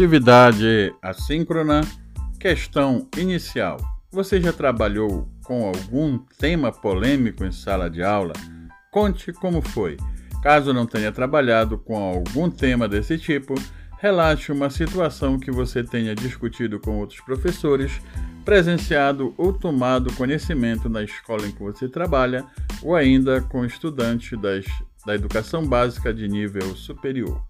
Atividade assíncrona. Questão inicial. Você já trabalhou com algum tema polêmico em sala de aula? Conte como foi. Caso não tenha trabalhado com algum tema desse tipo, relate uma situação que você tenha discutido com outros professores, presenciado ou tomado conhecimento na escola em que você trabalha, ou ainda com estudantes das, da educação básica de nível superior.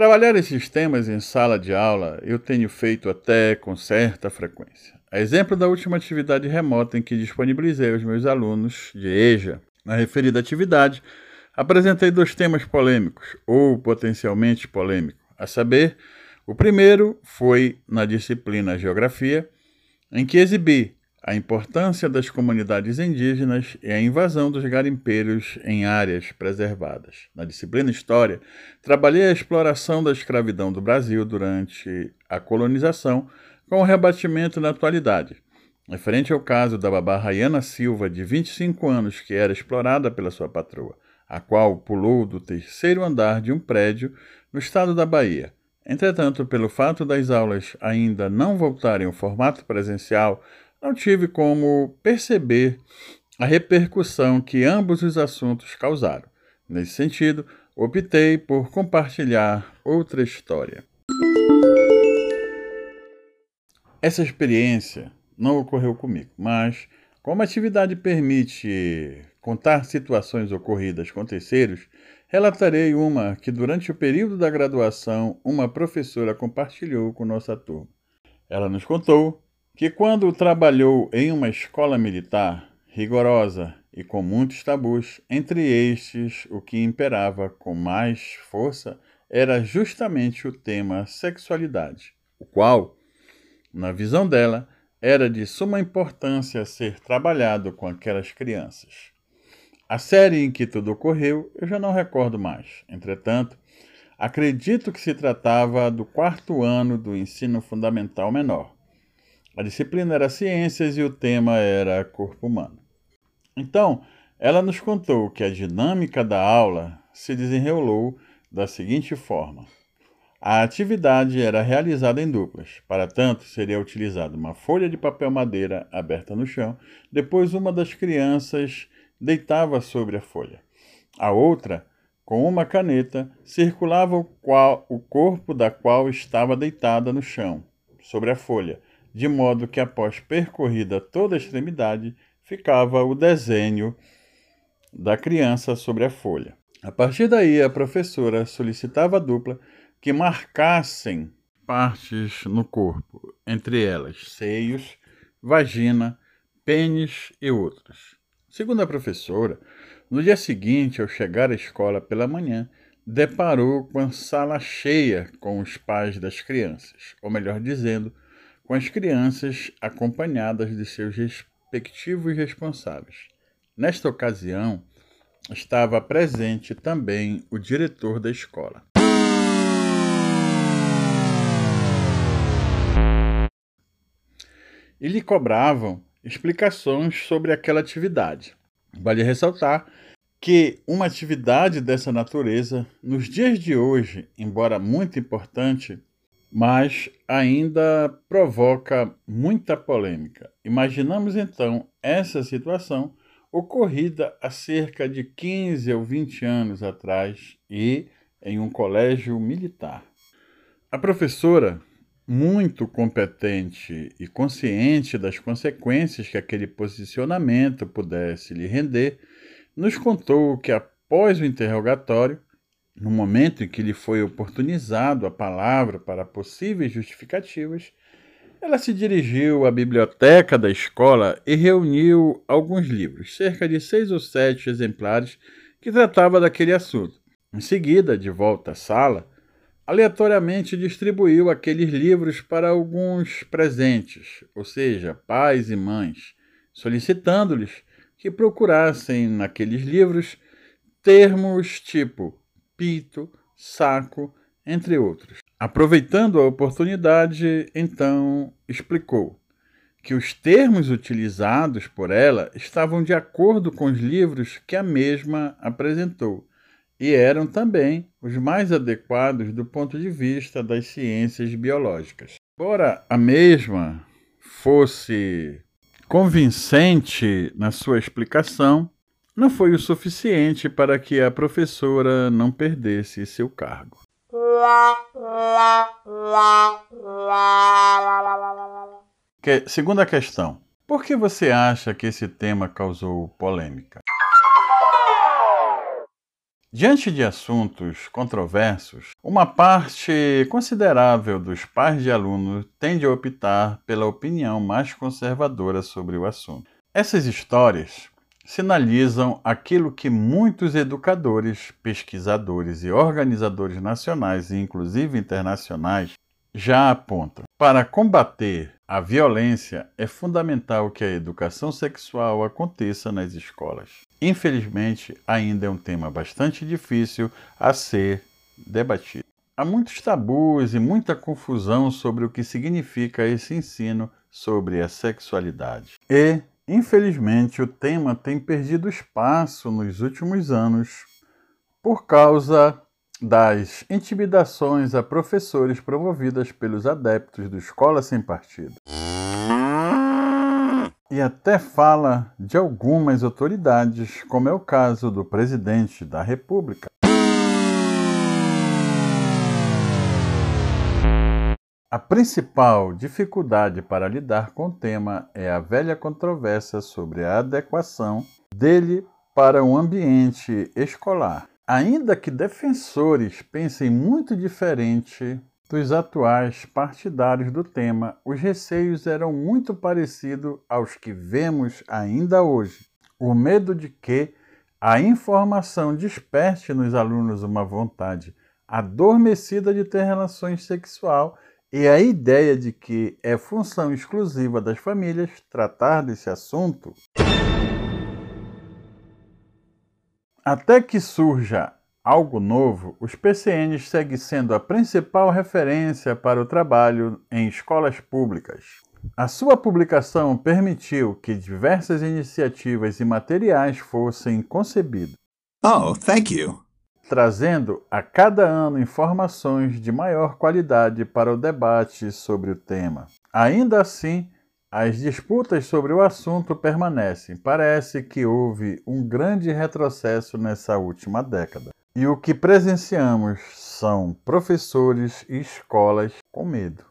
Trabalhar esses temas em sala de aula eu tenho feito até com certa frequência. A exemplo da última atividade remota em que disponibilizei aos meus alunos de EJA, na referida atividade, apresentei dois temas polêmicos, ou potencialmente polêmicos, a saber, o primeiro foi na disciplina Geografia, em que exibi a importância das comunidades indígenas e a invasão dos garimpeiros em áreas preservadas. Na disciplina História, trabalhei a exploração da escravidão do Brasil durante a colonização, com o rebatimento na atualidade. Referente ao caso da babá Rayana Silva, de 25 anos, que era explorada pela sua patroa, a qual pulou do terceiro andar de um prédio no estado da Bahia. Entretanto, pelo fato das aulas ainda não voltarem ao formato presencial, não tive como perceber a repercussão que ambos os assuntos causaram. Nesse sentido, optei por compartilhar outra história. Essa experiência não ocorreu comigo, mas como a atividade permite contar situações ocorridas com terceiros, relatarei uma que durante o período da graduação uma professora compartilhou com nossa turma. Ela nos contou que quando trabalhou em uma escola militar rigorosa e com muitos tabus, entre estes o que imperava com mais força era justamente o tema sexualidade, o qual, na visão dela, era de suma importância ser trabalhado com aquelas crianças. A série em que tudo ocorreu eu já não recordo mais. Entretanto, acredito que se tratava do quarto ano do ensino fundamental menor a disciplina era Ciências e o tema era Corpo Humano. Então, ela nos contou que a dinâmica da aula se desenrolou da seguinte forma: a atividade era realizada em duplas. Para tanto, seria utilizada uma folha de papel madeira aberta no chão, depois uma das crianças deitava sobre a folha. A outra, com uma caneta, circulava o, qual, o corpo da qual estava deitada no chão, sobre a folha, de modo que após percorrida toda a extremidade, ficava o desenho da criança sobre a folha. A partir daí, a professora solicitava a dupla que marcassem partes no corpo, entre elas seios, vagina, pênis e outros. Segundo a professora, no dia seguinte, ao chegar à escola pela manhã, deparou com a sala cheia com os pais das crianças, ou melhor dizendo, com as crianças acompanhadas de seus respectivos responsáveis. Nesta ocasião, estava presente também o diretor da escola. E lhe cobravam explicações sobre aquela atividade. Vale ressaltar que uma atividade dessa natureza, nos dias de hoje, embora muito importante, mas ainda provoca muita polêmica. Imaginamos então essa situação ocorrida há cerca de 15 ou 20 anos atrás e em um colégio militar. A professora, muito competente e consciente das consequências que aquele posicionamento pudesse lhe render, nos contou que após o interrogatório, no momento em que lhe foi oportunizado a palavra para possíveis justificativas, ela se dirigiu à biblioteca da escola e reuniu alguns livros, cerca de seis ou sete exemplares, que tratava daquele assunto. Em seguida, de volta à sala, aleatoriamente distribuiu aqueles livros para alguns presentes, ou seja, pais e mães, solicitando-lhes que procurassem naqueles livros termos tipo pito, saco, entre outros. Aproveitando a oportunidade, então explicou que os termos utilizados por ela estavam de acordo com os livros que a mesma apresentou e eram também os mais adequados do ponto de vista das ciências biológicas. Embora a mesma fosse convincente na sua explicação, não foi o suficiente para que a professora não perdesse seu cargo. Que, segunda questão. Por que você acha que esse tema causou polêmica? Diante de assuntos controversos, uma parte considerável dos pais de alunos tende a optar pela opinião mais conservadora sobre o assunto. Essas histórias sinalizam aquilo que muitos educadores, pesquisadores e organizadores nacionais e inclusive internacionais já apontam. Para combater a violência, é fundamental que a educação sexual aconteça nas escolas. Infelizmente, ainda é um tema bastante difícil a ser debatido. Há muitos tabus e muita confusão sobre o que significa esse ensino sobre a sexualidade. E, infelizmente, o tema tem perdido espaço nos últimos anos por causa das intimidações a professores promovidas pelos adeptos do Escola Sem Partido. E até fala de algumas autoridades, como é o caso do presidente da República. A principal dificuldade para lidar com o tema é a velha controvérsia sobre a adequação dele para o ambiente escolar. Ainda que defensores pensem muito diferente dos atuais partidários do tema, os receios eram muito parecidos aos que vemos ainda hoje. O medo de que a informação desperte nos alunos uma vontade adormecida de ter relações sexual e a ideia de que é função exclusiva das famílias tratar desse assunto Até que surja algo novo, os PCNs seguem sendo a principal referência para o trabalho em escolas públicas. A sua publicação permitiu que diversas iniciativas e materiais fossem concebidos. Oh, thank you. Trazendo a cada ano informações de maior qualidade para o debate sobre o tema. Ainda assim, as disputas sobre o assunto permanecem. Parece que houve um grande retrocesso nessa última década. E o que presenciamos são professores e escolas com medo.